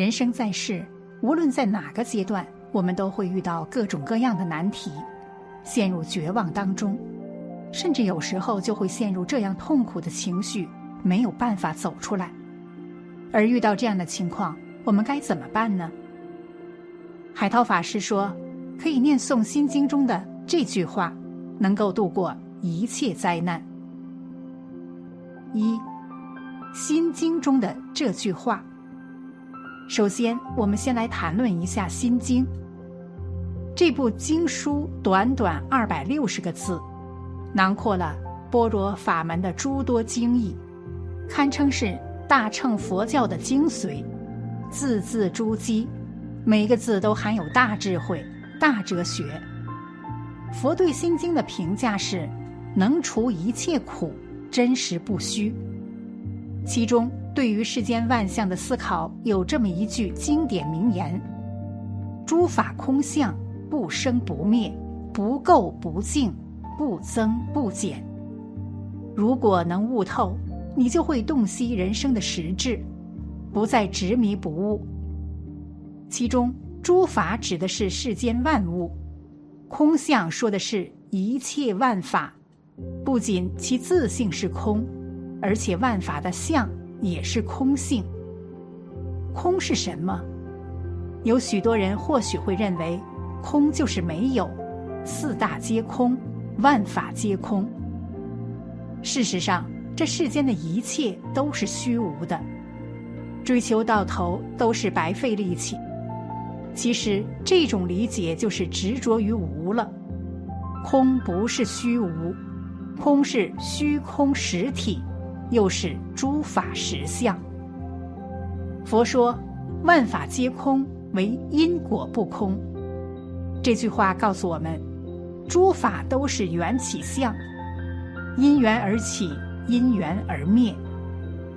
人生在世，无论在哪个阶段，我们都会遇到各种各样的难题，陷入绝望当中，甚至有时候就会陷入这样痛苦的情绪，没有办法走出来。而遇到这样的情况，我们该怎么办呢？海涛法师说，可以念诵《心经》中的这句话，能够度过一切灾难。一，《心经》中的这句话。首先，我们先来谈论一下《心经》这部经书，短短二百六十个字，囊括了般若法门的诸多经义，堪称是大乘佛教的精髓，字字珠玑，每个字都含有大智慧、大哲学。佛对《心经》的评价是：能除一切苦，真实不虚。其中。对于世间万象的思考，有这么一句经典名言：“诸法空相，不生不灭，不垢不净，不增不减。”如果能悟透，你就会洞悉人生的实质，不再执迷不悟。其中“诸法”指的是世间万物，“空相”说的是一切万法，不仅其自性是空，而且万法的相。也是空性。空是什么？有许多人或许会认为，空就是没有，四大皆空，万法皆空。事实上，这世间的一切都是虚无的，追求到头都是白费力气。其实，这种理解就是执着于无了。空不是虚无，空是虚空实体。又是诸法实相。佛说：“万法皆空，唯因果不空。”这句话告诉我们，诸法都是缘起相，因缘而起，因缘而灭，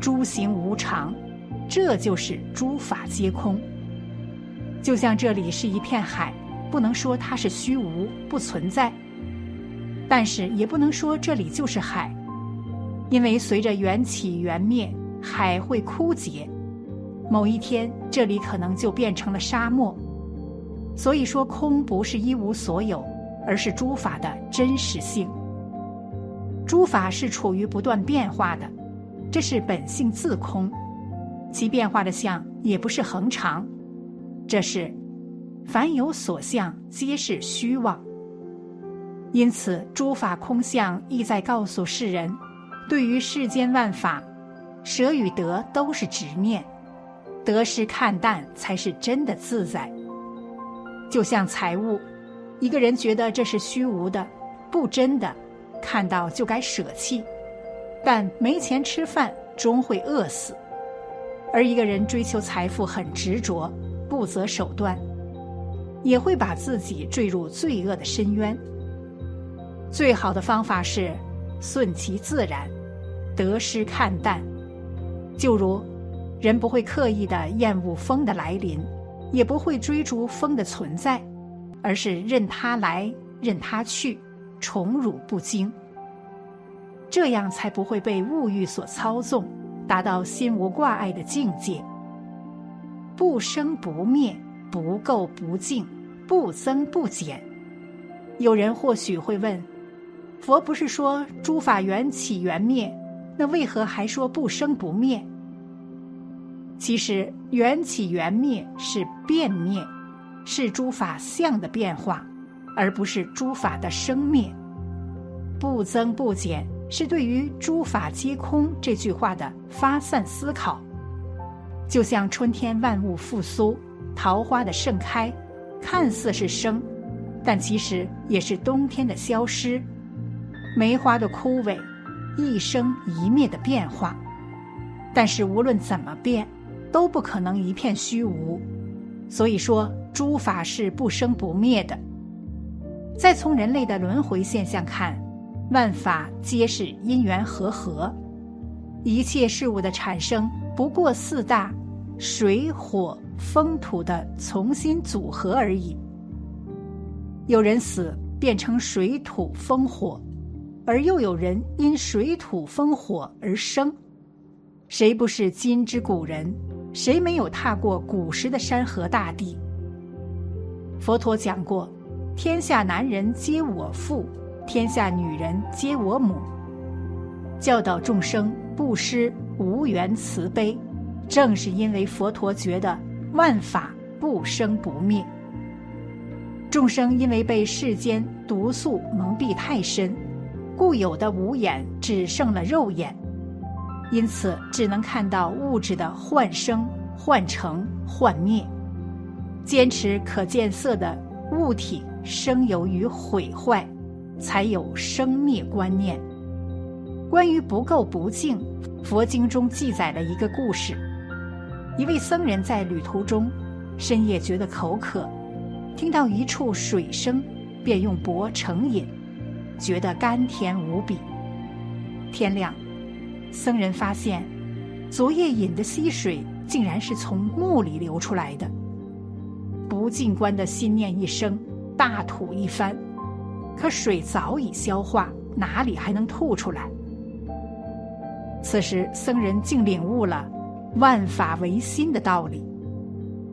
诸行无常，这就是诸法皆空。就像这里是一片海，不能说它是虚无不存在，但是也不能说这里就是海。因为随着缘起缘灭，海会枯竭，某一天这里可能就变成了沙漠。所以说，空不是一无所有，而是诸法的真实性。诸法是处于不断变化的，这是本性自空，其变化的相也不是恒常，这是凡有所相，皆是虚妄。因此，诸法空相意在告诉世人。对于世间万法，舍与得都是执念，得失看淡才是真的自在。就像财物，一个人觉得这是虚无的、不真的，看到就该舍弃，但没钱吃饭终会饿死；而一个人追求财富很执着、不择手段，也会把自己坠入罪恶的深渊。最好的方法是。顺其自然，得失看淡。就如，人不会刻意的厌恶风的来临，也不会追逐风的存在，而是任它来，任它去，宠辱不惊。这样才不会被物欲所操纵，达到心无挂碍的境界。不生不灭，不垢不净，不增不减。有人或许会问。佛不是说诸法缘起缘灭，那为何还说不生不灭？其实缘起缘灭是变灭，是诸法相的变化，而不是诸法的生灭。不增不减是对于诸法皆空这句话的发散思考。就像春天万物复苏，桃花的盛开，看似是生，但其实也是冬天的消失。梅花的枯萎，一生一灭的变化，但是无论怎么变，都不可能一片虚无。所以说，诸法是不生不灭的。再从人类的轮回现象看，万法皆是因缘和合，一切事物的产生不过四大水火风土的重新组合而已。有人死变成水土风火。而又有人因水土风火而生，谁不是今之古人？谁没有踏过古时的山河大地？佛陀讲过：“天下男人皆我父，天下女人皆我母。”教导众生布施无缘慈悲，正是因为佛陀觉得万法不生不灭。众生因为被世间毒素蒙蔽太深，固有的五眼只剩了肉眼。因此，只能看到物质的幻生、幻成、幻灭，坚持可见色的物体生由于毁坏，才有生灭观念。关于不垢不净，佛经中记载了一个故事：一位僧人在旅途中，深夜觉得口渴，听到一处水声，便用钵盛饮，觉得甘甜无比。天亮。僧人发现，昨夜饮的溪水竟然是从墓里流出来的。不进观的心念一生，大吐一番，可水早已消化，哪里还能吐出来？此时，僧人竟领悟了“万法唯心”的道理。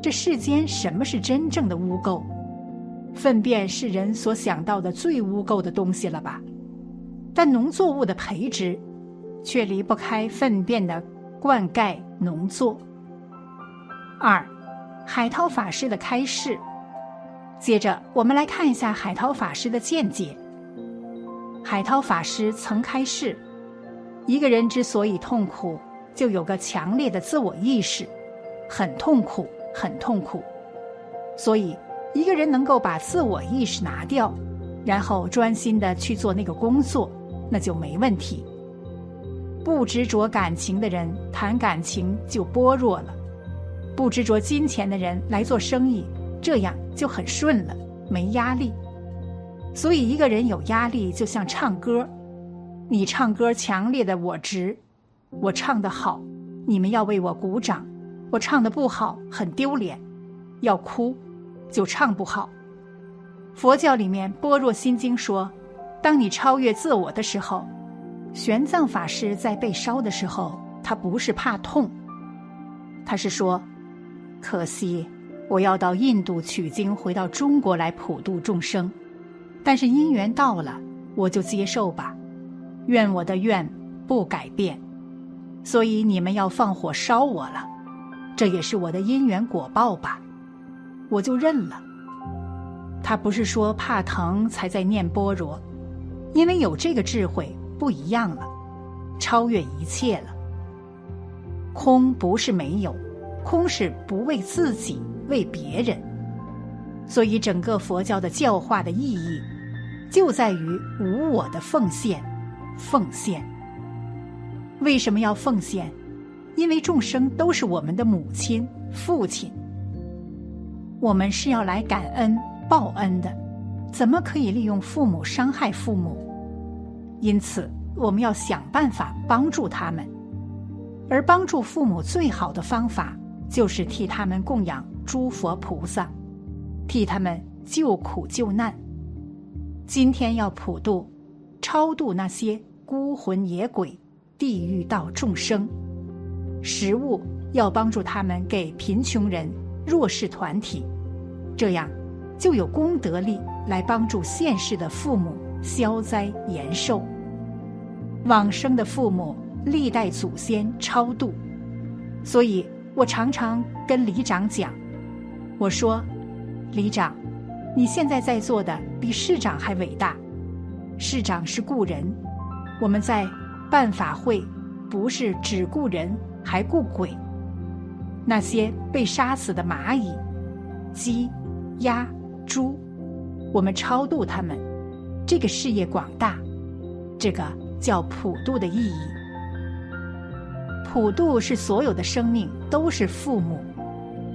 这世间什么是真正的污垢？粪便是人所想到的最污垢的东西了吧？但农作物的培植。却离不开粪便的灌溉农作。二，海涛法师的开示。接着，我们来看一下海涛法师的见解。海涛法师曾开示：一个人之所以痛苦，就有个强烈的自我意识，很痛苦，很痛苦。所以，一个人能够把自我意识拿掉，然后专心的去做那个工作，那就没问题。不执着感情的人谈感情就般若了，不执着金钱的人来做生意，这样就很顺了，没压力。所以一个人有压力，就像唱歌，你唱歌强烈的我执，我唱的好，你们要为我鼓掌；我唱的不好，很丢脸，要哭，就唱不好。佛教里面《般若心经》说，当你超越自我的时候。玄奘法师在被烧的时候，他不是怕痛，他是说：“可惜我要到印度取经，回到中国来普度众生，但是因缘到了，我就接受吧，愿我的愿不改变，所以你们要放火烧我了，这也是我的因缘果报吧，我就认了。”他不是说怕疼才在念般若，因为有这个智慧。不一样了，超越一切了。空不是没有，空是不为自己，为别人。所以整个佛教的教化的意义，就在于无我的奉献。奉献。为什么要奉献？因为众生都是我们的母亲、父亲，我们是要来感恩报恩的，怎么可以利用父母伤害父母？因此，我们要想办法帮助他们，而帮助父母最好的方法就是替他们供养诸佛菩萨，替他们救苦救难。今天要普度、超度那些孤魂野鬼、地狱道众生，食物要帮助他们给贫穷人、弱势团体，这样就有功德力来帮助现世的父母。消灾延寿，往生的父母历代祖先超度，所以我常常跟里长讲，我说，里长，你现在在做的比市长还伟大。市长是雇人，我们在办法会，不是只顾人，还顾鬼。那些被杀死的蚂蚁、鸡、鸭、猪，我们超度他们。这个事业广大，这个叫普度的意义。普度是所有的生命都是父母，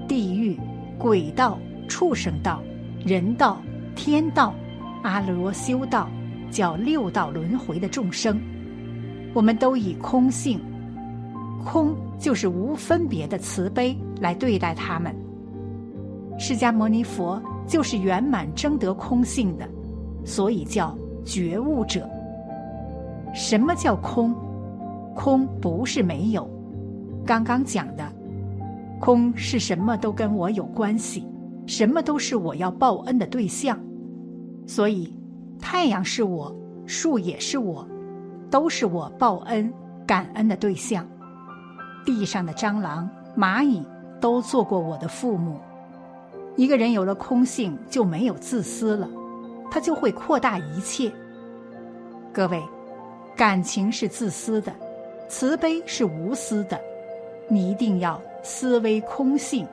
地狱、鬼道、畜生道、人道、天道、阿罗修道，叫六道轮回的众生，我们都以空性，空就是无分别的慈悲来对待他们。释迦牟尼佛就是圆满争得空性的。所以叫觉悟者。什么叫空？空不是没有。刚刚讲的，空是什么都跟我有关系，什么都是我要报恩的对象。所以，太阳是我，树也是我，都是我报恩感恩的对象。地上的蟑螂、蚂蚁都做过我的父母。一个人有了空性，就没有自私了，他就会扩大一切。各位，感情是自私的，慈悲是无私的。你一定要思维空性，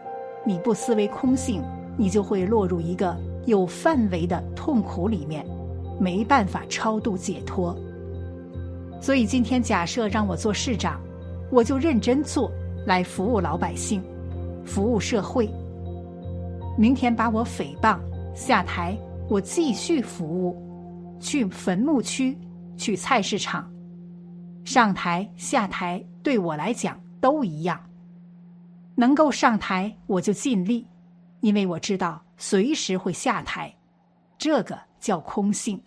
你不思维空性，你就会落入一个有范围的痛苦里面，没办法超度解脱。所以今天假设让我做市长，我就认真做，来服务老百姓，服务社会。明天把我诽谤下台，我继续服务，去坟墓区，去菜市场，上台下台对我来讲都一样。能够上台我就尽力，因为我知道随时会下台，这个叫空性。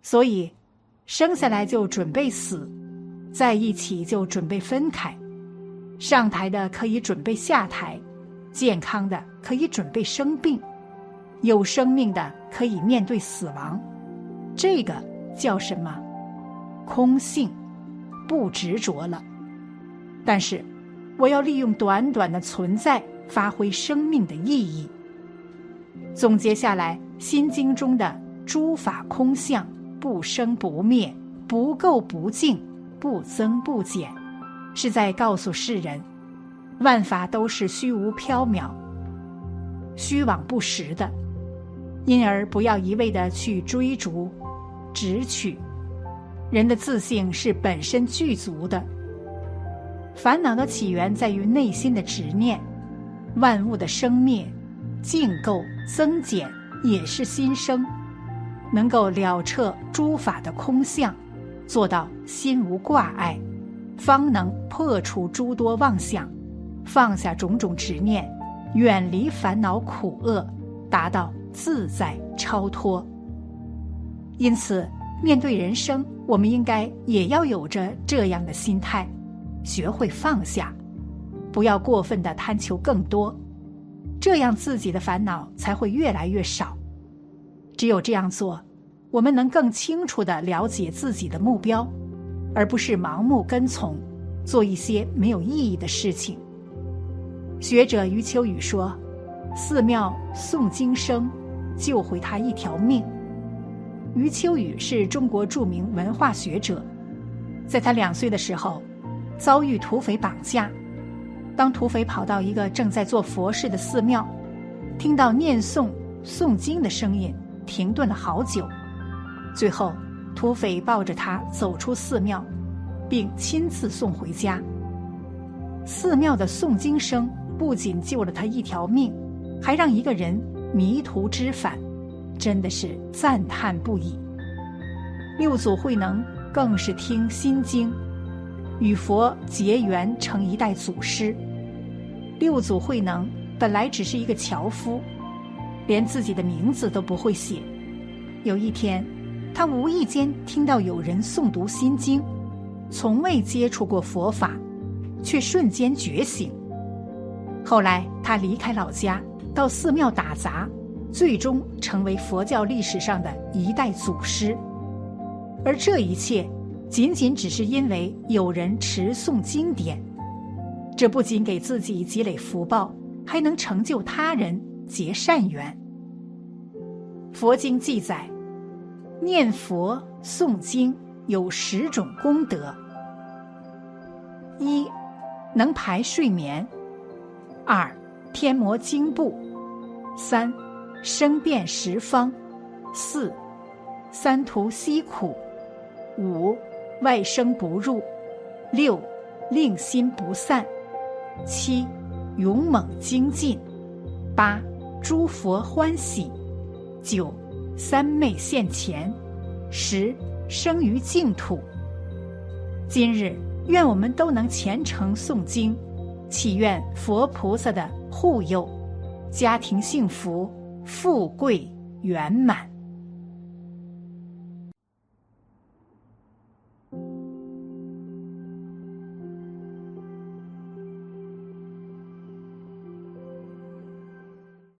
所以生下来就准备死，在一起就准备分开，上台的可以准备下台。健康的可以准备生病，有生命的可以面对死亡，这个叫什么？空性，不执着了。但是，我要利用短短的存在，发挥生命的意义。总结下来，《心经》中的诸法空相，不生不灭，不垢不净，不增不减，是在告诉世人。万法都是虚无缥缈、虚妄不实的，因而不要一味的去追逐、执取。人的自性是本身具足的，烦恼的起源在于内心的执念。万物的生灭、净垢、增减也是心生。能够了彻诸法的空相，做到心无挂碍，方能破除诸多妄想。放下种种执念，远离烦恼苦厄，达到自在超脱。因此，面对人生，我们应该也要有着这样的心态，学会放下，不要过分的贪求更多，这样自己的烦恼才会越来越少。只有这样做，我们能更清楚的了解自己的目标，而不是盲目跟从，做一些没有意义的事情。学者余秋雨说：“寺庙诵经声，救回他一条命。”余秋雨是中国著名文化学者，在他两岁的时候，遭遇土匪绑架。当土匪跑到一个正在做佛事的寺庙，听到念诵诵经的声音，停顿了好久。最后，土匪抱着他走出寺庙，并亲自送回家。寺庙的诵经声。不仅救了他一条命，还让一个人迷途知返，真的是赞叹不已。六祖慧能更是听心经，与佛结缘成一代祖师。六祖慧能本来只是一个樵夫，连自己的名字都不会写。有一天，他无意间听到有人诵读心经，从未接触过佛法，却瞬间觉醒。后来，他离开老家，到寺庙打杂，最终成为佛教历史上的一代祖师。而这一切，仅仅只是因为有人持诵经典。这不仅给自己积累福报，还能成就他人结善缘。佛经记载，念佛诵经有十种功德：一，能排睡眠。二，天魔惊怖；三，声变十方；四，三途息苦；五，外生不入；六，令心不散；七，勇猛精进；八，诸佛欢喜；九，三昧现前；十，生于净土。今日，愿我们都能虔诚诵经。祈愿佛菩萨的护佑，家庭幸福，富贵圆满。